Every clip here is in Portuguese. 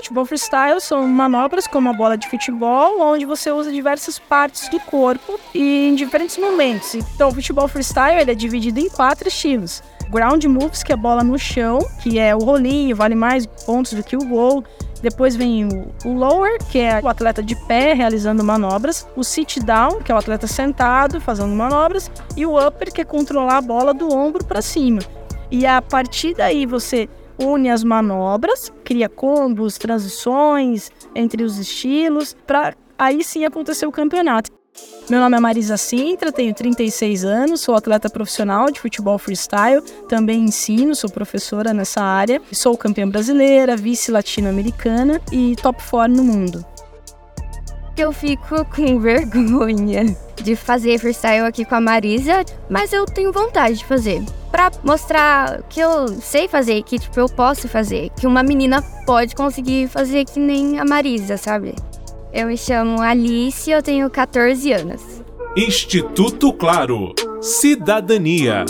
Futebol freestyle são manobras como a bola de futebol, onde você usa diversas partes do corpo e em diferentes momentos. Então, o futebol freestyle ele é dividido em quatro estilos. Ground moves, que é bola no chão, que é o rolinho, vale mais pontos do que o gol. Depois vem o, lower, que é o atleta de pé realizando manobras. O sit down, que é o atleta sentado fazendo manobras. E o upper, que é controlar a bola do ombro para cima. E a partir daí você une as manobras, cria combos, transições entre os estilos, para aí sim acontecer o campeonato. Meu nome é Marisa Sintra, tenho 36 anos, sou atleta profissional de futebol freestyle, também ensino, sou professora nessa área, sou campeã brasileira, vice latino-americana e top 4 no mundo. Eu fico com vergonha de fazer freestyle aqui com a Marisa, mas eu tenho vontade de fazer. Pra mostrar que eu sei fazer, que tipo, eu posso fazer, que uma menina pode conseguir fazer que nem a Marisa, sabe? Eu me chamo Alice, eu tenho 14 anos. Instituto Claro. Cidadania.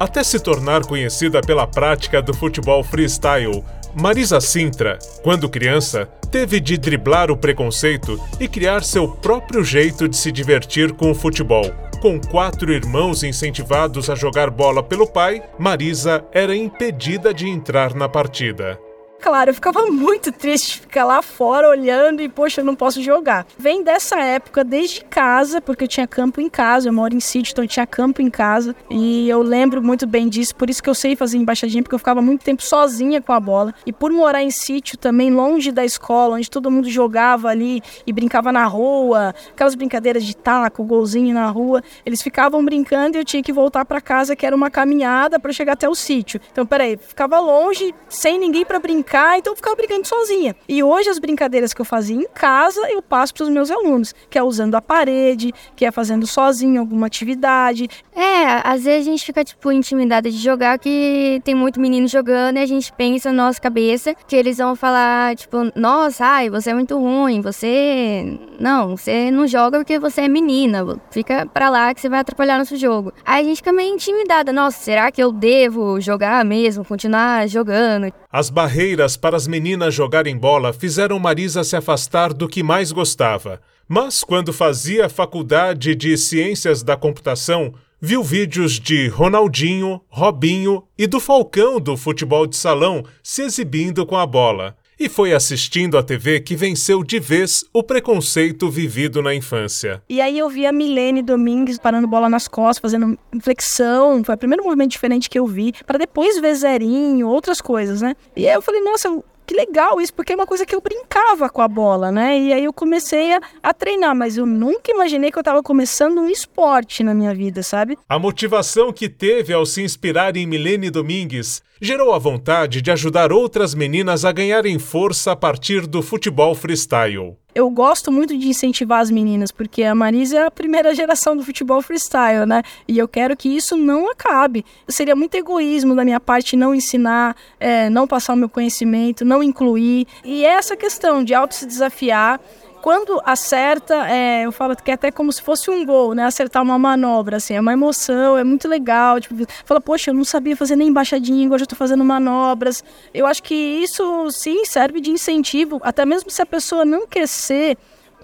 Até se tornar conhecida pela prática do futebol freestyle, Marisa Sintra, quando criança, teve de driblar o preconceito e criar seu próprio jeito de se divertir com o futebol. Com quatro irmãos incentivados a jogar bola pelo pai, Marisa era impedida de entrar na partida. Claro, eu ficava muito triste ficar lá fora olhando e, poxa, eu não posso jogar. Vem dessa época, desde casa, porque eu tinha campo em casa, eu moro em sítio, então eu tinha campo em casa. E eu lembro muito bem disso, por isso que eu sei fazer embaixadinha, porque eu ficava muito tempo sozinha com a bola. E por morar em sítio também, longe da escola, onde todo mundo jogava ali e brincava na rua, aquelas brincadeiras de taco, golzinho na rua, eles ficavam brincando e eu tinha que voltar para casa, que era uma caminhada para chegar até o sítio. Então, peraí, ficava longe, sem ninguém para brincar brincar, então eu ficava brincando sozinha. E hoje as brincadeiras que eu fazia em casa, eu passo para os meus alunos, que é usando a parede, que é fazendo sozinho alguma atividade. É, às vezes a gente fica, tipo, intimidada de jogar, que tem muito menino jogando e a gente pensa na nossa cabeça que eles vão falar, tipo, nossa, ai, você é muito ruim, você. Não, você não joga porque você é menina, fica pra lá que você vai atrapalhar nosso jogo. Aí a gente fica meio intimidada, nossa, será que eu devo jogar mesmo, continuar jogando? As barreiras para as meninas jogarem bola fizeram Marisa se afastar do que mais gostava. Mas, quando fazia faculdade de Ciências da Computação, viu vídeos de Ronaldinho, Robinho e do Falcão do futebol de salão se exibindo com a bola. E foi assistindo à TV que venceu de vez o preconceito vivido na infância. E aí eu vi a Milene Domingues parando bola nas costas, fazendo flexão. Foi o primeiro movimento diferente que eu vi. para depois ver zerinho, outras coisas, né? E aí eu falei, nossa, que legal isso, porque é uma coisa que eu brincava com a bola, né? E aí eu comecei a, a treinar, mas eu nunca imaginei que eu estava começando um esporte na minha vida, sabe? A motivação que teve ao se inspirar em Milene Domingues gerou a vontade de ajudar outras meninas a ganharem força a partir do futebol freestyle eu gosto muito de incentivar as meninas, porque a Marisa é a primeira geração do futebol freestyle, né? E eu quero que isso não acabe. Seria muito egoísmo da minha parte não ensinar, é, não passar o meu conhecimento, não incluir. E é essa questão de auto se desafiar quando acerta, é, eu falo que é até como se fosse um gol, né? Acertar uma manobra, assim, é uma emoção, é muito legal. Tipo, fala, poxa, eu não sabia fazer nem embaixadinha, agora já estou fazendo manobras. Eu acho que isso sim serve de incentivo, até mesmo se a pessoa não quer ser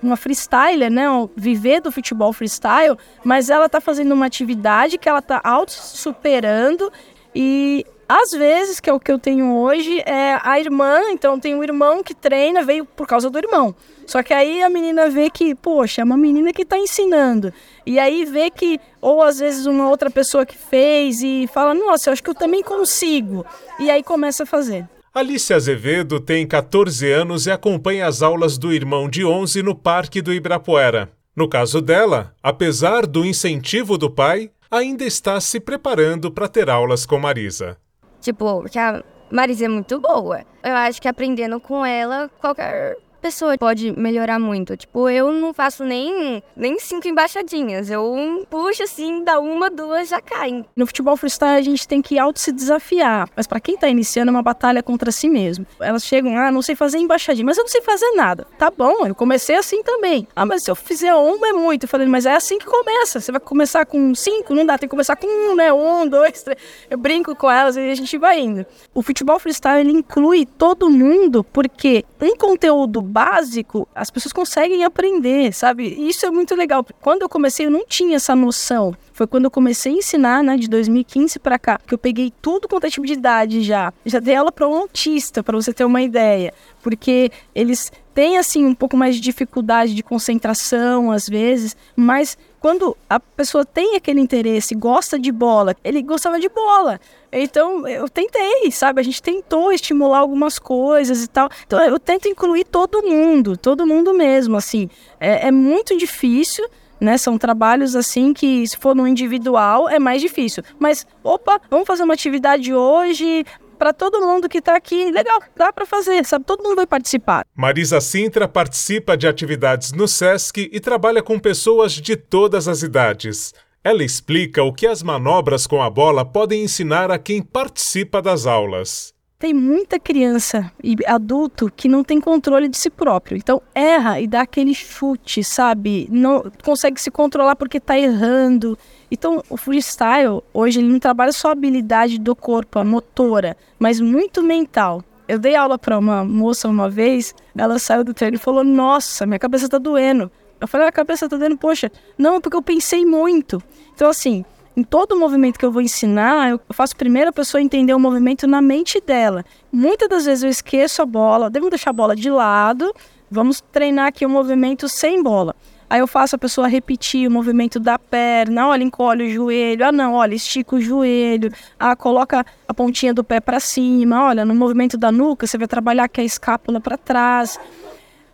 uma freestyler, né? Viver do futebol freestyle, mas ela está fazendo uma atividade que ela está auto-superando e às vezes, que é o que eu tenho hoje, é a irmã, então tem um irmão que treina, veio por causa do irmão. Só que aí a menina vê que, poxa, é uma menina que está ensinando. E aí vê que, ou às vezes uma outra pessoa que fez e fala, nossa, eu acho que eu também consigo. E aí começa a fazer. Alice Azevedo tem 14 anos e acompanha as aulas do irmão de 11 no Parque do Ibirapuera. No caso dela, apesar do incentivo do pai, ainda está se preparando para ter aulas com Marisa. Tipo, porque a Marisa é muito boa. Eu acho que aprendendo com ela, qualquer pessoa pode melhorar muito. Tipo, eu não faço nem, nem cinco embaixadinhas. Eu puxo assim, dá uma, duas, já cai. No futebol freestyle a gente tem que auto se desafiar. Mas para quem tá iniciando é uma batalha contra si mesmo. Elas chegam, ah, não sei fazer embaixadinha, mas eu não sei fazer nada. Tá bom, eu comecei assim também. Ah, mas se eu fizer uma é muito. Eu falei, mas é assim que começa. Você vai começar com cinco, não dá, tem que começar com um, né? Um, dois, três. Eu brinco com elas e a gente vai indo. O futebol freestyle ele inclui todo mundo porque um conteúdo básico as pessoas conseguem aprender, sabe? Isso é muito legal. Quando eu comecei, eu não tinha essa noção. Foi quando eu comecei a ensinar, né, de 2015 para cá, que eu peguei tudo quanto é tipo de idade já. Já dei aula para um autista, para você ter uma ideia, porque eles têm assim um pouco mais de dificuldade de concentração às vezes, mas quando a pessoa tem aquele interesse, gosta de bola, ele gostava de bola. Então eu tentei, sabe? A gente tentou estimular algumas coisas e tal. Então eu tento incluir todo mundo, todo mundo mesmo, assim. É, é muito difícil. Né, são trabalhos assim que, se for no individual, é mais difícil. Mas, opa, vamos fazer uma atividade hoje, para todo mundo que está aqui. Legal, dá para fazer, sabe? Todo mundo vai participar. Marisa Sintra participa de atividades no SESC e trabalha com pessoas de todas as idades. Ela explica o que as manobras com a bola podem ensinar a quem participa das aulas. Tem muita criança e adulto que não tem controle de si próprio. Então erra e dá aquele chute, sabe? Não consegue se controlar porque está errando. Então, o freestyle, hoje, ele não trabalha só a habilidade do corpo, a motora, mas muito mental. Eu dei aula para uma moça uma vez, ela saiu do treino e falou: Nossa, minha cabeça tá doendo. Eu falei: A cabeça tá doendo, poxa, não, porque eu pensei muito. Então, assim, em todo movimento que eu vou ensinar, eu faço primeiro a pessoa entender o movimento na mente dela. Muitas das vezes eu esqueço a bola, devo deixar a bola de lado, vamos treinar aqui o movimento sem bola. Aí eu faço a pessoa repetir o movimento da perna, olha, encolhe o joelho, ah não, olha, estica o joelho, ah, coloca a pontinha do pé para cima, olha, no movimento da nuca você vai trabalhar aqui a escápula para trás.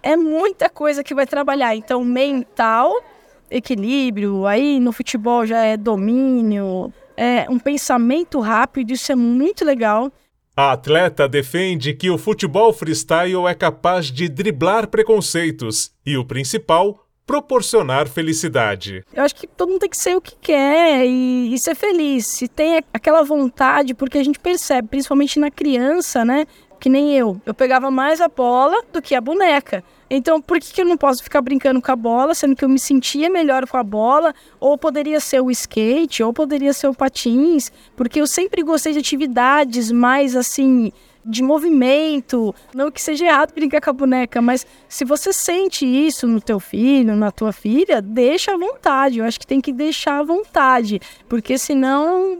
É muita coisa que vai trabalhar, então mental, equilíbrio, aí no futebol já é domínio, é um pensamento rápido, isso é muito legal. A atleta defende que o futebol freestyle é capaz de driblar preconceitos e o principal, proporcionar felicidade. Eu acho que todo mundo tem que ser o que quer e, e ser feliz. Se tem aquela vontade, porque a gente percebe, principalmente na criança, né? Que nem eu. Eu pegava mais a bola do que a boneca. Então, por que, que eu não posso ficar brincando com a bola, sendo que eu me sentia melhor com a bola? Ou poderia ser o skate, ou poderia ser o patins, porque eu sempre gostei de atividades mais assim de movimento. Não que seja errado brincar com a boneca, mas se você sente isso no teu filho, na tua filha, deixa à vontade. Eu acho que tem que deixar à vontade, porque senão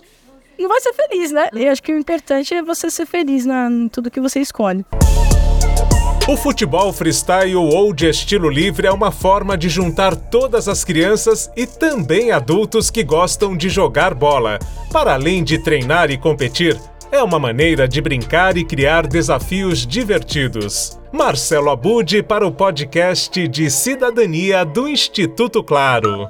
não vai ser feliz, né? Eu acho que o importante é você ser feliz na, em tudo que você escolhe. O futebol freestyle ou de estilo livre é uma forma de juntar todas as crianças e também adultos que gostam de jogar bola. Para além de treinar e competir, é uma maneira de brincar e criar desafios divertidos. Marcelo Abude para o podcast de Cidadania do Instituto Claro.